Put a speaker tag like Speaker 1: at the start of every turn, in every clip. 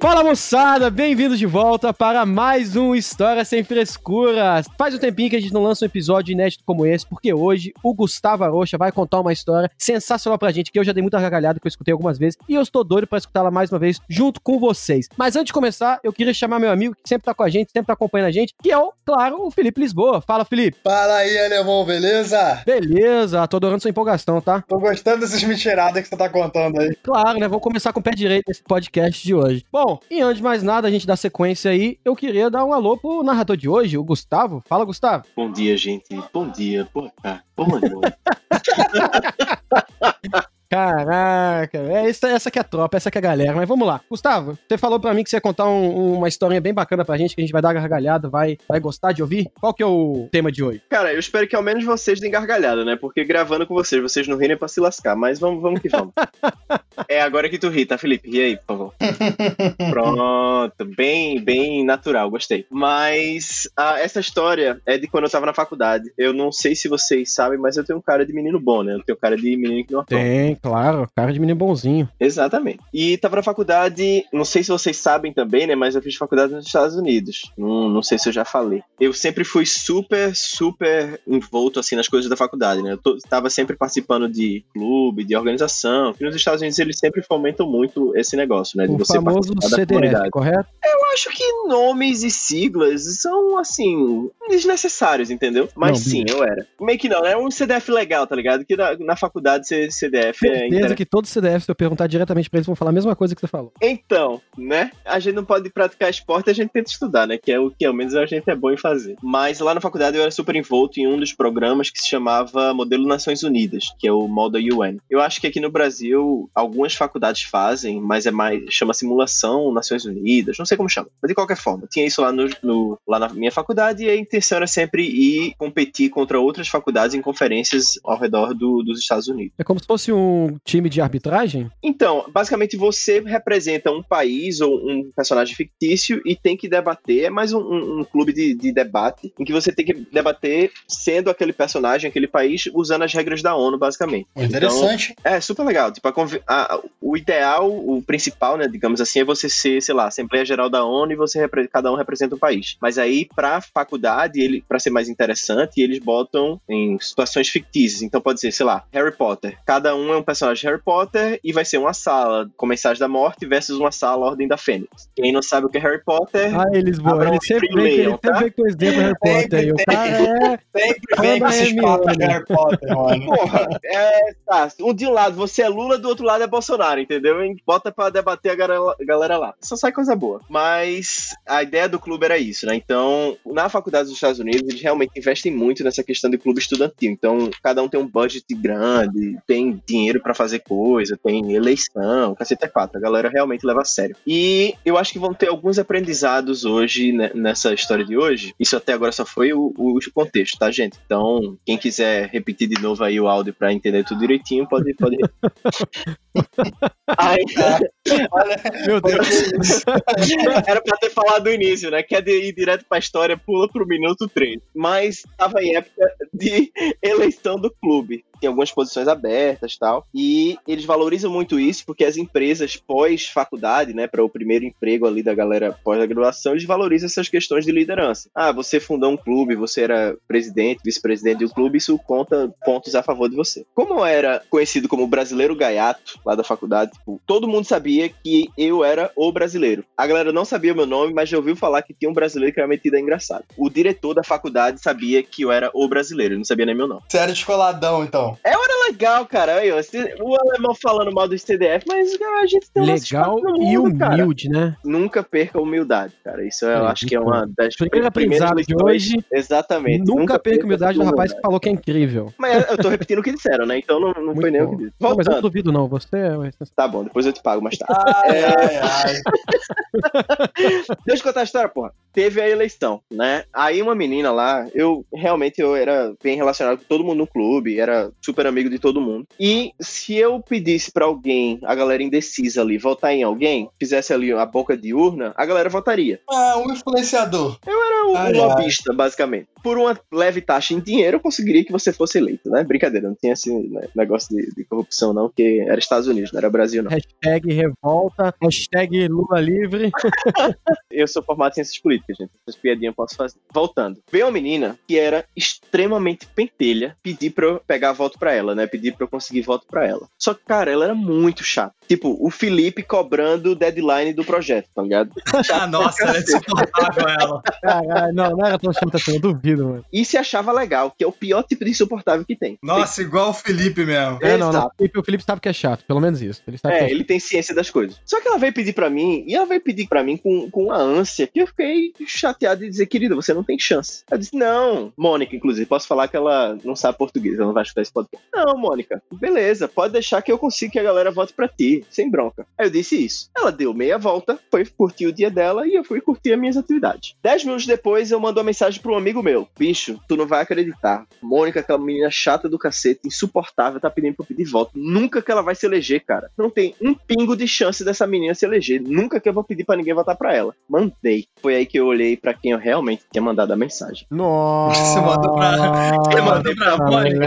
Speaker 1: Fala moçada, bem-vindos de volta para mais um História Sem Frescura. Faz um tempinho que a gente não lança um episódio inédito como esse, porque hoje o Gustavo Arocha vai contar uma história sensacional pra gente, que eu já dei muita gargalhada, que eu escutei algumas vezes, e eu estou doido pra escutá-la mais uma vez junto com vocês. Mas antes de começar, eu queria chamar meu amigo que sempre tá com a gente, sempre tá acompanhando a gente, que é o, claro, o Felipe Lisboa. Fala, Felipe.
Speaker 2: Fala aí, alemão, beleza?
Speaker 1: Beleza, tô adorando sua empolgação, tá?
Speaker 2: Tô gostando dessas mentiradas que você tá contando aí.
Speaker 1: Claro, né? Vamos começar com o pé direito nesse podcast de hoje. Bom, e antes de mais nada, a gente dá sequência aí, eu queria dar um alô pro narrador de hoje, o Gustavo. Fala, Gustavo.
Speaker 3: Bom dia, gente. Bom dia. Boa tarde. Boa noite.
Speaker 1: Caraca, é essa, essa que é a tropa, essa que é a galera. Mas vamos lá. Gustavo, você falou pra mim que você ia contar um- uma historinha bem bacana pra gente, que a gente vai dar gargalhada, vai, vai gostar de ouvir. Qual que é o tema de hoje?
Speaker 3: Cara, eu espero que ao menos vocês deem gargalhada, né? Porque gravando com vocês, vocês não rirem pra se lascar. Mas vamos, vamos que vamos. é agora que tu ri, tá, Felipe? Ri aí, por favor. Pronto. Bem, bem natural, gostei. Mas ah, essa história é de quando eu tava na faculdade. Eu não sei se vocês sabem, mas eu tenho um cara de menino bom, né? Eu tenho cara de menino que não apronta.
Speaker 1: Tem, claro, cara de menino bonzinho.
Speaker 3: Exatamente. E tava na faculdade, não sei se vocês sabem também, né? Mas eu fiz faculdade nos Estados Unidos. Não, não sei se eu já falei. Eu sempre fui super, super envolto, assim, nas coisas da faculdade, né? Eu tô, tava sempre participando de clube, de organização. E nos Estados Unidos eles sempre fomentam muito esse negócio, né? De
Speaker 1: O
Speaker 3: você
Speaker 1: famoso
Speaker 3: participar
Speaker 1: CDF, correto?
Speaker 3: Eu acho que nomes e siglas são, assim, desnecessários, entendeu? Mas
Speaker 1: Não,
Speaker 3: sim, eu era. Meio que não, né? Um CDF legal, tá ligado? Que na, na faculdade ser CDF é
Speaker 1: Certeza que todos os CDFs, se eu perguntar diretamente pra eles, vão falar a mesma coisa que você falou.
Speaker 3: Então, né? A gente não pode praticar esporte, a gente tenta estudar, né? Que é o que ao menos a gente é bom em fazer. Mas lá na faculdade eu era super envolto em um dos programas que se chamava Modelo Nações Unidas, que é o MODA UN. Eu acho que aqui no Brasil algumas faculdades fazem, mas é mais chama simulação Nações Unidas, não sei como chama. Mas de qualquer forma, tinha isso lá no, no- lá na minha faculdade e a intenção era sempre ir competir contra outras faculdades em conferências ao redor do- dos Estados Unidos.
Speaker 1: É como se fosse um time de arbitragem?
Speaker 3: Então, basicamente você representa um país ou um personagem fictício e tem que debater. É mais um, um- um clube de, de debate em que você tem que debater sendo aquele personagem, aquele país, usando as regras da ONU, basicamente.
Speaker 2: Interessante.
Speaker 3: Então, é super legal. Tipo, a a- o ideal, o principal, né, digamos assim, é você ser, sei lá, Assembleia Geral da ONU e você cada um representa um país. Mas aí, pra faculdade, ele, pra ser mais interessante, eles botam em situações fictícias. Então pode ser, sei lá, Harry Potter. Cada um é um personagem de Harry Potter e vai ser uma sala com mensagem da morte versus uma sala Ordem da Fênix. Quem não sabe o que é Harry Potter,
Speaker 1: Ah, eles vão.
Speaker 3: Abra
Speaker 1: Ele
Speaker 3: um
Speaker 1: sempre vem,
Speaker 3: leiam,
Speaker 1: sempre
Speaker 3: tá?
Speaker 1: vem com esse Harry Potter aí. O
Speaker 2: Sempre
Speaker 1: cara é.
Speaker 2: Sempre vem com esses papos de Harry Potter, mano.
Speaker 3: Porra, é, tá. Um de um lado você é Lula, do outro lado é Bolsonaro, entendeu? E bota pra debater a galera, a galera lá. Só sai coisa boa. Mas a ideia do clube era isso, né? Então, na faculdade dos Estados Unidos, eles realmente investem muito nessa questão de clube estudantil. Então, cada um tem um budget grande, tem dinheiro pra fazer coisa, tem eleição, cacete é quatro. A galera realmente leva a sério. E eu acho que vão ter alguns aprendizados hoje, né, nessa história de hoje. Isso até agora só foi o, o contexto, tá, gente? Então, quem quiser repetir de novo aí o áudio pra entender tudo direitinho, pode. pode...
Speaker 2: Olha,
Speaker 1: Meu Deus.
Speaker 3: era pra ter falado do início, né? Quer ir direto pra história, pula pro minuto 3. Mas tava em época de eleição do clube. Tem algumas posições abertas tal. E eles valorizam muito isso porque as empresas pós-faculdade, né, para o primeiro emprego ali da galera pós-graduação, eles valorizam essas questões de liderança. Ah, você fundou um clube, você era presidente, vice-presidente do clube, isso conta pontos a favor de você. Como eu era conhecido como brasileiro gaiato lá da faculdade, tipo, todo mundo sabia que eu era o brasileiro. A galera não sabia o meu nome, mas já ouviu falar que tinha um brasileiro que era metido a engraçado. O diretor da faculdade sabia que eu era o brasileiro, ele não sabia nem meu nome.
Speaker 2: você era descoladão, então.
Speaker 3: Legal, cara. Aí, ó, esse- o alemão falando mal do CDF, mas cara, a gente tem um
Speaker 1: Legal
Speaker 3: no
Speaker 1: e
Speaker 3: mundo, cara.
Speaker 1: humilde, né?
Speaker 3: Nunca perca a humildade, cara. Isso eu
Speaker 1: É,
Speaker 3: acho que é uma das
Speaker 1: Primeiro
Speaker 3: primeiras
Speaker 1: aprendizado de hoje.
Speaker 3: Exatamente.
Speaker 1: Nunca perca a humildade do rapaz que falou que é incrível.
Speaker 3: Mas eu tô repetindo o que disseram, né? Então não, não foi nem o que disse.
Speaker 1: Não, mas eu não duvido, não. Você é.
Speaker 3: Tá bom, depois eu te pago mais tarde.
Speaker 2: Ai, ai, ai.
Speaker 3: Deixa eu contar a história, porra. Teve a eleição, né? Aí uma menina lá, eu realmente eu era bem relacionado com todo mundo no clube, era super amigo de todo mundo. E se eu pedisse pra alguém, a galera indecisa ali, votar em alguém, fizesse ali a boca de urna, a galera votaria.
Speaker 2: Ah, um influenciador.
Speaker 3: Era um
Speaker 2: Ai, ai.
Speaker 3: lobista, basicamente. Por uma leve taxa em dinheiro, eu conseguiria que você fosse eleito, né? Brincadeira, não tinha esse né, negócio de, de corrupção, não, porque era Estados Unidos, não era Brasil, não.
Speaker 1: Hashtag revolta, hashtag Lula livre.
Speaker 3: Eu sou formado em ciências políticas, gente. Essas piadinhas eu posso fazer. Voltando. Veio uma menina que era extremamente pentelha pedir pra eu pegar voto pra ela, né? Pedir pra eu conseguir voto pra ela. Só que, cara, ela era muito chata. Tipo, o Felipe cobrando o deadline do projeto, tá ligado?
Speaker 4: Ah, nossa, ela é insuportável ela.
Speaker 1: Caralho, não, não era tão chato assim, eu duvido, mano.
Speaker 3: E se achava legal, que é o pior tipo de insuportável que tem.
Speaker 4: Nossa, igual o Felipe mesmo.
Speaker 1: É, não, não. O Felipe, o Felipe sabe que é chato, pelo menos isso. Ele sabe que
Speaker 3: É,
Speaker 1: é
Speaker 3: ele tem ciência das coisas. Só que ela veio pedir pra mim, e ela veio pedir pra mim com, com uma ânsia, que eu fiquei chateado de dizer, querida, você não tem chance. Eu disse, não, Mônica, inclusive, posso falar que ela não sabe português, ela não vai escutar esse podcast. Não, Mônica, beleza, pode deixar que eu consigo que a galera vote pra ti, sem bronca. Aí eu disse isso. Ela deu meia volta, foi curtir o dia dela e eu fui curtir as minhas atividades. Dez minutos depois, eu mando uma mensagem pra um amigo meu. Bicho, tu não vai acreditar. Mônica, aquela menina chata do cacete, insuportável, tá pedindo pra eu pedir voto. Nunca que ela vai se eleger, cara. Não tem um pingo de chance dessa menina se eleger. Nunca que eu vou pedir pra ninguém votar pra ela. Mandei. Foi aí que eu olhei pra quem eu realmente tinha mandado a mensagem.
Speaker 1: Nossa.
Speaker 4: Você mandou pra- você mandou pra Mônica.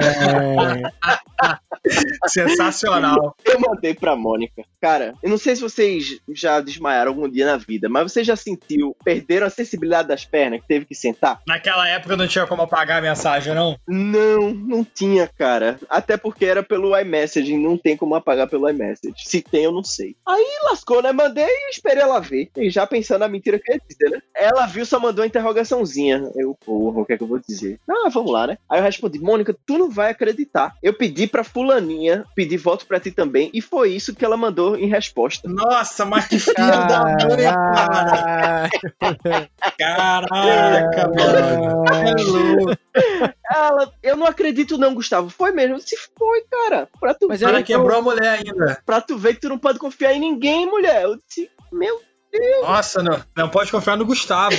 Speaker 4: Sensacional.
Speaker 3: Eu mandei pra Mônica. Cara, eu não sei se vocês já desmaiaram algum dia na vida, mas você já sentiu, perderam a sensibilidade das pernas, que teve que sentar?
Speaker 4: Naquela época não tinha como apagar a mensagem, não?
Speaker 3: Não, não tinha, cara. Até porque era pelo iMessage, não tem como apagar pelo iMessage. Se tem, eu não sei. Aí lascou, né? Mandei e esperei ela ver. E já pensando na mentira que eu ia dizer, né? Ela viu, só mandou uma interrogaçãozinha. Eu, porra, o que é que eu vou dizer? Ah, vamos lá, né? Aí eu respondi, Mônica, tu não vai acreditar. Eu pedi pra fulaninha pedir voto pra ti também, e foi isso que ela mandou em resposta.
Speaker 4: Nossa, mas que filho da mãe, cara. Caraca, mano. É louco.
Speaker 3: Ela, eu não acredito não, Gustavo. Foi mesmo. Se foi, cara. Pra tu,
Speaker 1: Mas
Speaker 3: ver,
Speaker 1: ela
Speaker 4: quebrou a mulher ainda.
Speaker 3: pra tu ver que tu não pode confiar em ninguém, mulher. Eu disse, meu
Speaker 4: Nossa, não, não pode confiar no Gustavo.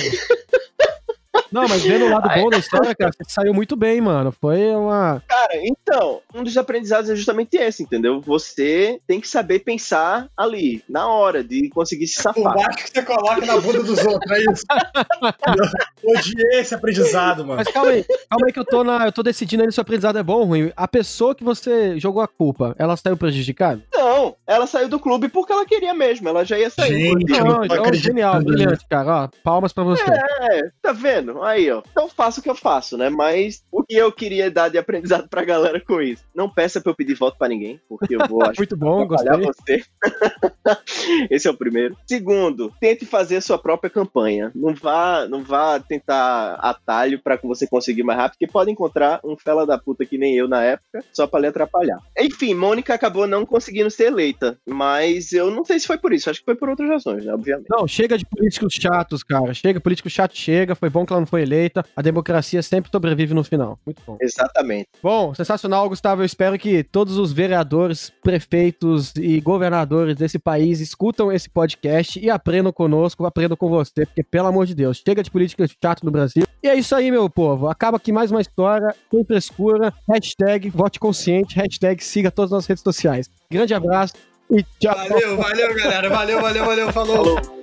Speaker 1: Não, mas vendo o lado bom da história, cara, você saiu muito bem, mano. Foi uma.
Speaker 3: Cara, então, um dos aprendizados é justamente esse, entendeu? Você tem que saber pensar ali, na hora, de conseguir se safar.
Speaker 4: baixo que você coloca na bunda dos outros, é isso? Eu odiei esse aprendizado, mano.
Speaker 1: Mas calma aí, calma aí que eu tô, na, eu tô decidindo aí se o aprendizado é bom ou ruim. A pessoa que você jogou a culpa, ela saiu prejudicada?
Speaker 3: Não, ela saiu do clube porque ela queria mesmo, ela já ia sair.
Speaker 4: Gente,
Speaker 1: Não, então,
Speaker 4: acreditando
Speaker 1: genial, brilhante, cara. Ó, palmas pra você.
Speaker 3: É, tá vendo? Aí, ó. Então faço o que eu faço, né? Mas o que eu queria dar de aprendizado pra galera com isso? Não peça pra eu pedir voto pra ninguém, porque eu vou acho
Speaker 1: Muito bom,
Speaker 3: atrapalhar
Speaker 1: gostei.
Speaker 3: você. Esse é o primeiro. Segundo, tente fazer a sua própria campanha. Não vá, não vá tentar atalho pra que você conseguir mais rápido, porque pode encontrar um fela da puta que nem eu na época, só pra lhe atrapalhar. Enfim, Mônica acabou não conseguindo ser eleita, mas eu não sei se foi por isso, acho que foi por outras razões, né, obviamente.
Speaker 1: Não, chega de políticos chatos, cara. Chega, político chato chega. Foi bom que ela não foi eleita. A democracia sempre sobrevive no final. Muito bom.
Speaker 3: Exatamente.
Speaker 1: Bom, sensacional, Gustavo. Eu espero que todos os vereadores, prefeitos e governadores desse país escutam esse podcast e aprendam conosco, aprendam com você, porque, pelo amor de Deus, chega de política chato no Brasil. E é isso aí, meu povo. Acaba aqui mais uma história, sem frescura. Hashtag vote consciente, hashtag siga todas as nossas redes sociais. Grande abraço e tchau.
Speaker 4: Valeu, valeu, galera. Valeu, valeu, valeu. Falou.
Speaker 3: Falou.